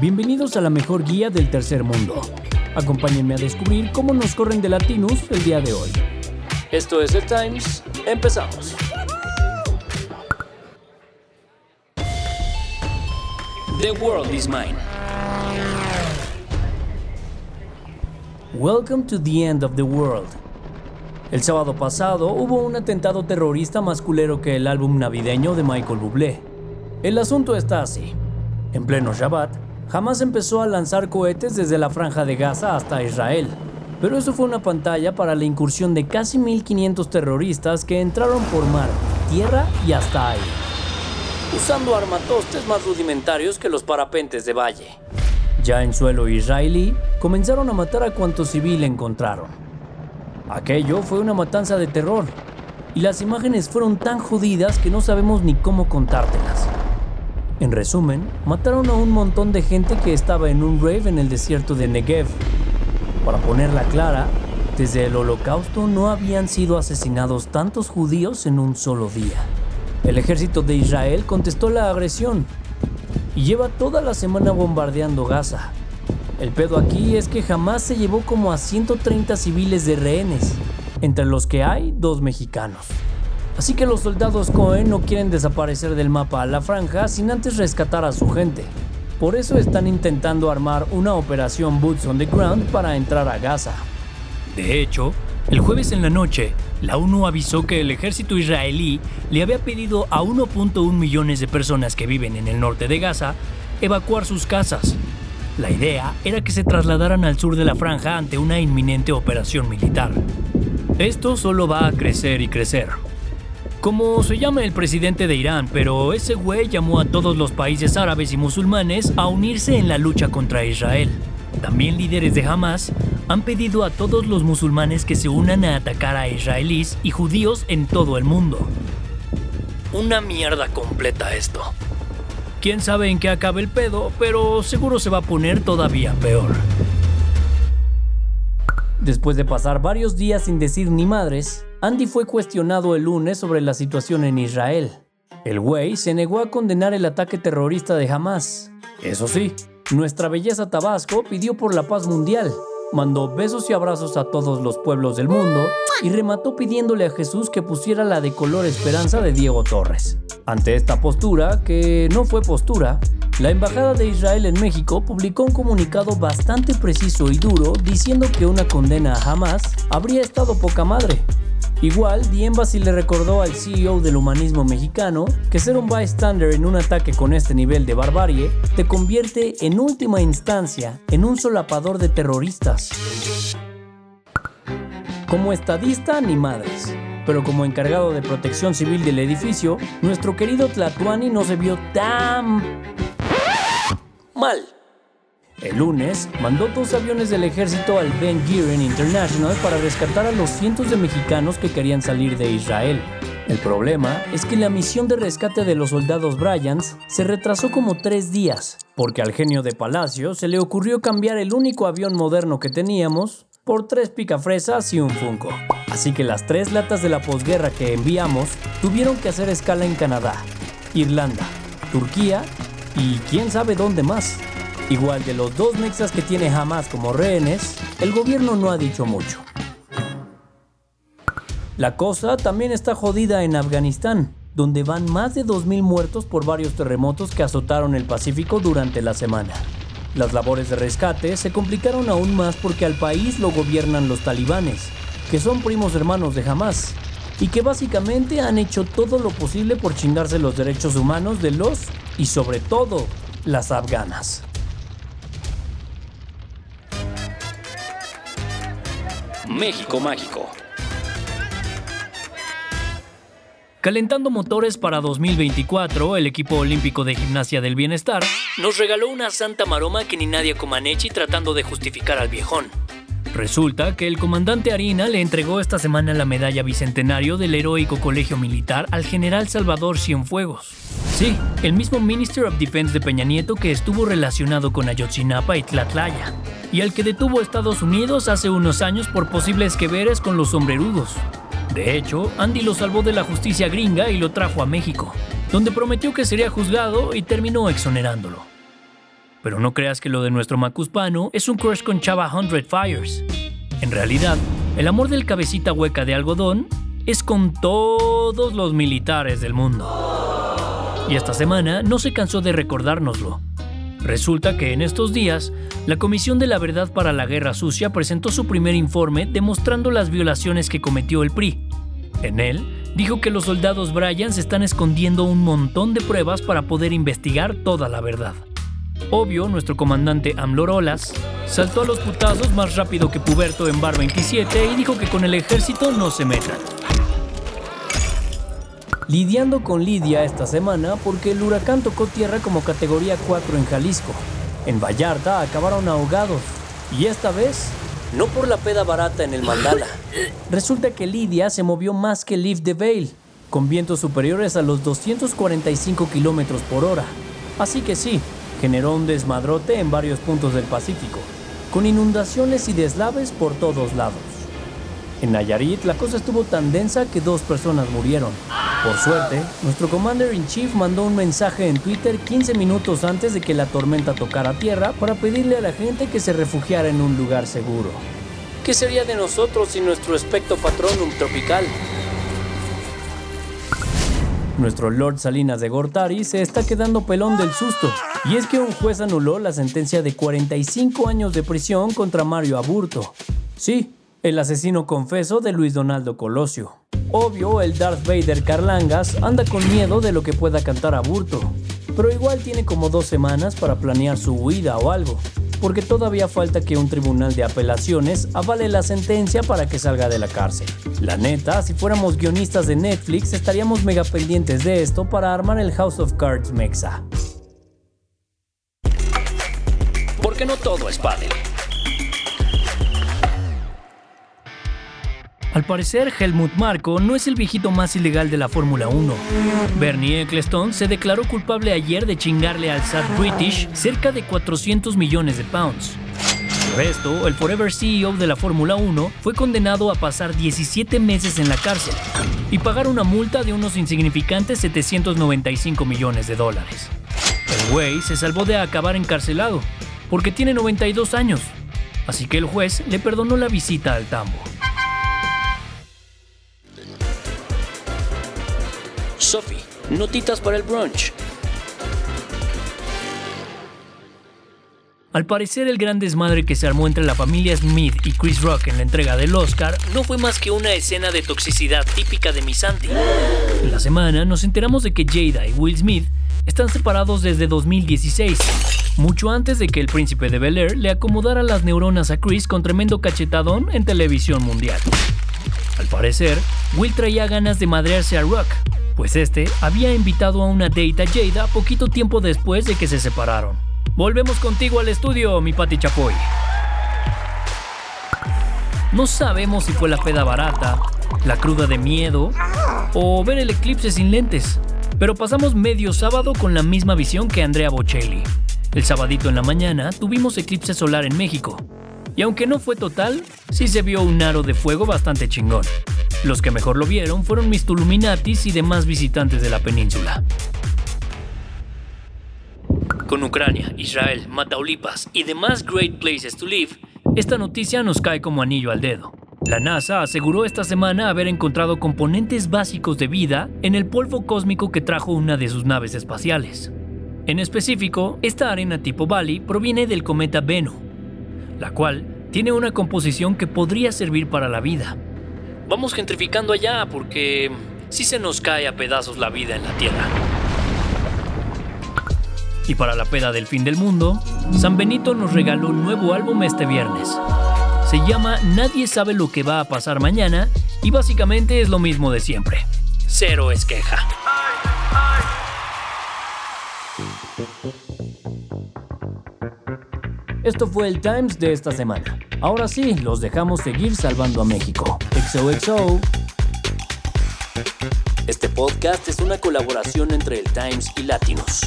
Bienvenidos a la mejor guía del tercer mundo. Acompáñenme a descubrir cómo nos corren de Latinus el día de hoy. Esto es The Times. Empezamos. The world is mine. Welcome to the end of the world. El sábado pasado hubo un atentado terrorista más culero que el álbum navideño de Michael Bublé. El asunto está así. En pleno Shabbat, Hamas empezó a lanzar cohetes desde la franja de Gaza hasta Israel. Pero eso fue una pantalla para la incursión de casi 1500 terroristas que entraron por mar, tierra y hasta aire. Usando armatostes más rudimentarios que los parapentes de valle. Ya en suelo israelí, comenzaron a matar a cuanto civil encontraron. Aquello fue una matanza de terror, y las imágenes fueron tan jodidas que no sabemos ni cómo contártelas. En resumen, mataron a un montón de gente que estaba en un rave en el desierto de Negev. Para ponerla clara, desde el holocausto no habían sido asesinados tantos judíos en un solo día. El ejército de Israel contestó la agresión y lleva toda la semana bombardeando Gaza. El pedo aquí es que jamás se llevó como a 130 civiles de rehenes, entre los que hay dos mexicanos. Así que los soldados Cohen no quieren desaparecer del mapa a la franja sin antes rescatar a su gente. Por eso están intentando armar una operación Boots on the Ground para entrar a Gaza. De hecho, el jueves en la noche, la ONU avisó que el ejército israelí le había pedido a 1.1 millones de personas que viven en el norte de Gaza evacuar sus casas. La idea era que se trasladaran al sur de la franja ante una inminente operación militar. Esto solo va a crecer y crecer. Como se llama el presidente de Irán, pero ese güey llamó a todos los países árabes y musulmanes a unirse en la lucha contra Israel. También líderes de Hamas han pedido a todos los musulmanes que se unan a atacar a israelíes y judíos en todo el mundo. Una mierda completa esto. Quién sabe en qué acabe el pedo, pero seguro se va a poner todavía peor. Después de pasar varios días sin decir ni madres, Andy fue cuestionado el lunes sobre la situación en Israel. El güey se negó a condenar el ataque terrorista de Hamas. Eso sí, nuestra belleza Tabasco pidió por la paz mundial, mandó besos y abrazos a todos los pueblos del mundo y remató pidiéndole a Jesús que pusiera la de color esperanza de Diego Torres. Ante esta postura, que no fue postura, la Embajada de Israel en México publicó un comunicado bastante preciso y duro diciendo que una condena a Hamas habría estado poca madre, Igual, The Embassy le recordó al CEO del humanismo mexicano que ser un bystander en un ataque con este nivel de barbarie te convierte en última instancia en un solapador de terroristas. Como estadista, ni madres. Pero como encargado de protección civil del edificio, nuestro querido Tlatuani no se vio tan mal. El lunes, mandó dos aviones del ejército al Ben Gurion International para rescatar a los cientos de mexicanos que querían salir de Israel. El problema es que la misión de rescate de los soldados Bryans se retrasó como tres días, porque al genio de Palacio se le ocurrió cambiar el único avión moderno que teníamos por tres picafresas y un Funko. Así que las tres latas de la posguerra que enviamos tuvieron que hacer escala en Canadá, Irlanda, Turquía y quién sabe dónde más. Igual de los dos mexas que tiene Hamas como rehenes, el gobierno no ha dicho mucho. La cosa también está jodida en Afganistán, donde van más de 2.000 muertos por varios terremotos que azotaron el Pacífico durante la semana. Las labores de rescate se complicaron aún más porque al país lo gobiernan los talibanes, que son primos hermanos de Hamas, y que básicamente han hecho todo lo posible por chingarse los derechos humanos de los, y sobre todo, las afganas. México Mágico. Calentando motores para 2024, el equipo olímpico de gimnasia del bienestar nos regaló una santa maroma que ni nadie Comaneci tratando de justificar al viejón. Resulta que el comandante Harina le entregó esta semana la medalla bicentenario del heroico colegio militar al general Salvador Cienfuegos. Sí, el mismo Minister of Defense de Peña Nieto que estuvo relacionado con Ayotzinapa y Tlatlaya, y al que detuvo Estados Unidos hace unos años por posibles que veres con los sombrerudos. De hecho, Andy lo salvó de la justicia gringa y lo trajo a México, donde prometió que sería juzgado y terminó exonerándolo. Pero no creas que lo de nuestro macuspano es un crush con Chava Hundred Fires. En realidad, el amor del cabecita hueca de algodón es con todos los militares del mundo. Y esta semana no se cansó de recordárnoslo. Resulta que en estos días, la Comisión de la Verdad para la Guerra Sucia presentó su primer informe demostrando las violaciones que cometió el PRI. En él, dijo que los soldados Bryan se están escondiendo un montón de pruebas para poder investigar toda la verdad. Obvio, nuestro comandante Amlorolas saltó a los putazos más rápido que Puberto en Bar 27 y dijo que con el ejército no se metan. Lidiando con Lidia esta semana porque el huracán tocó tierra como categoría 4 en Jalisco. En Vallarta acabaron ahogados. Y esta vez, no por la peda barata en el Mandala. Resulta que Lidia se movió más que Leaf de Vale, con vientos superiores a los 245 kilómetros por hora. Así que sí, generó un desmadrote en varios puntos del Pacífico, con inundaciones y deslaves por todos lados. En Nayarit la cosa estuvo tan densa que dos personas murieron. Por suerte, nuestro Commander in Chief mandó un mensaje en Twitter 15 minutos antes de que la tormenta tocara tierra para pedirle a la gente que se refugiara en un lugar seguro. ¿Qué sería de nosotros sin nuestro espectro patronum tropical? Nuestro Lord Salinas de Gortari se está quedando pelón del susto. Y es que un juez anuló la sentencia de 45 años de prisión contra Mario Aburto. Sí, el asesino confeso de Luis Donaldo Colosio. Obvio, el Darth Vader Carlangas anda con miedo de lo que pueda cantar Aburto. Pero igual tiene como dos semanas para planear su huida o algo porque todavía falta que un tribunal de apelaciones avale la sentencia para que salga de la cárcel. La neta, si fuéramos guionistas de Netflix, estaríamos mega pendientes de esto para armar el House of Cards Mexa. Porque no todo es padre. Al parecer, Helmut Marko no es el viejito más ilegal de la Fórmula 1. Bernie Ecclestone se declaró culpable ayer de chingarle al SAT British cerca de 400 millones de pounds. Por esto, el Forever CEO de la Fórmula 1 fue condenado a pasar 17 meses en la cárcel y pagar una multa de unos insignificantes 795 millones de dólares. El güey se salvó de acabar encarcelado, porque tiene 92 años, así que el juez le perdonó la visita al tambo. Sophie, notitas para el brunch. Al parecer el gran desmadre que se armó entre la familia Smith y Chris Rock en la entrega del Oscar no fue más que una escena de toxicidad típica de Misanti. En la semana nos enteramos de que Jada y Will Smith están separados desde 2016, mucho antes de que el príncipe de Bel Air le acomodara las neuronas a Chris con tremendo cachetadón en televisión mundial. Al parecer, Will traía ganas de madrearse a Rock, pues este había invitado a una date a Jada poquito tiempo después de que se separaron. Volvemos contigo al estudio, mi Pati Chapoy. No sabemos si fue la peda barata, la cruda de miedo o ver el eclipse sin lentes, pero pasamos medio sábado con la misma visión que Andrea Bocelli. El sabadito en la mañana tuvimos eclipse solar en México, y aunque no fue total, sí se vio un aro de fuego bastante chingón. Los que mejor lo vieron fueron mis Tuluminatis y demás visitantes de la península. Con Ucrania, Israel, Mataulipas y demás great places to live, esta noticia nos cae como anillo al dedo. La NASA aseguró esta semana haber encontrado componentes básicos de vida en el polvo cósmico que trajo una de sus naves espaciales. En específico, esta arena tipo Bali proviene del cometa Bennu, la cual tiene una composición que podría servir para la vida, Vamos gentrificando allá porque sí se nos cae a pedazos la vida en la Tierra. Y para la peda del fin del mundo, San Benito nos regaló un nuevo álbum este viernes. Se llama Nadie sabe lo que va a pasar mañana y básicamente es lo mismo de siempre. Cero es queja. Esto fue el Times de esta semana. Ahora sí, los dejamos seguir salvando a México. XOXO. Este podcast es una colaboración entre el Times y Latinos.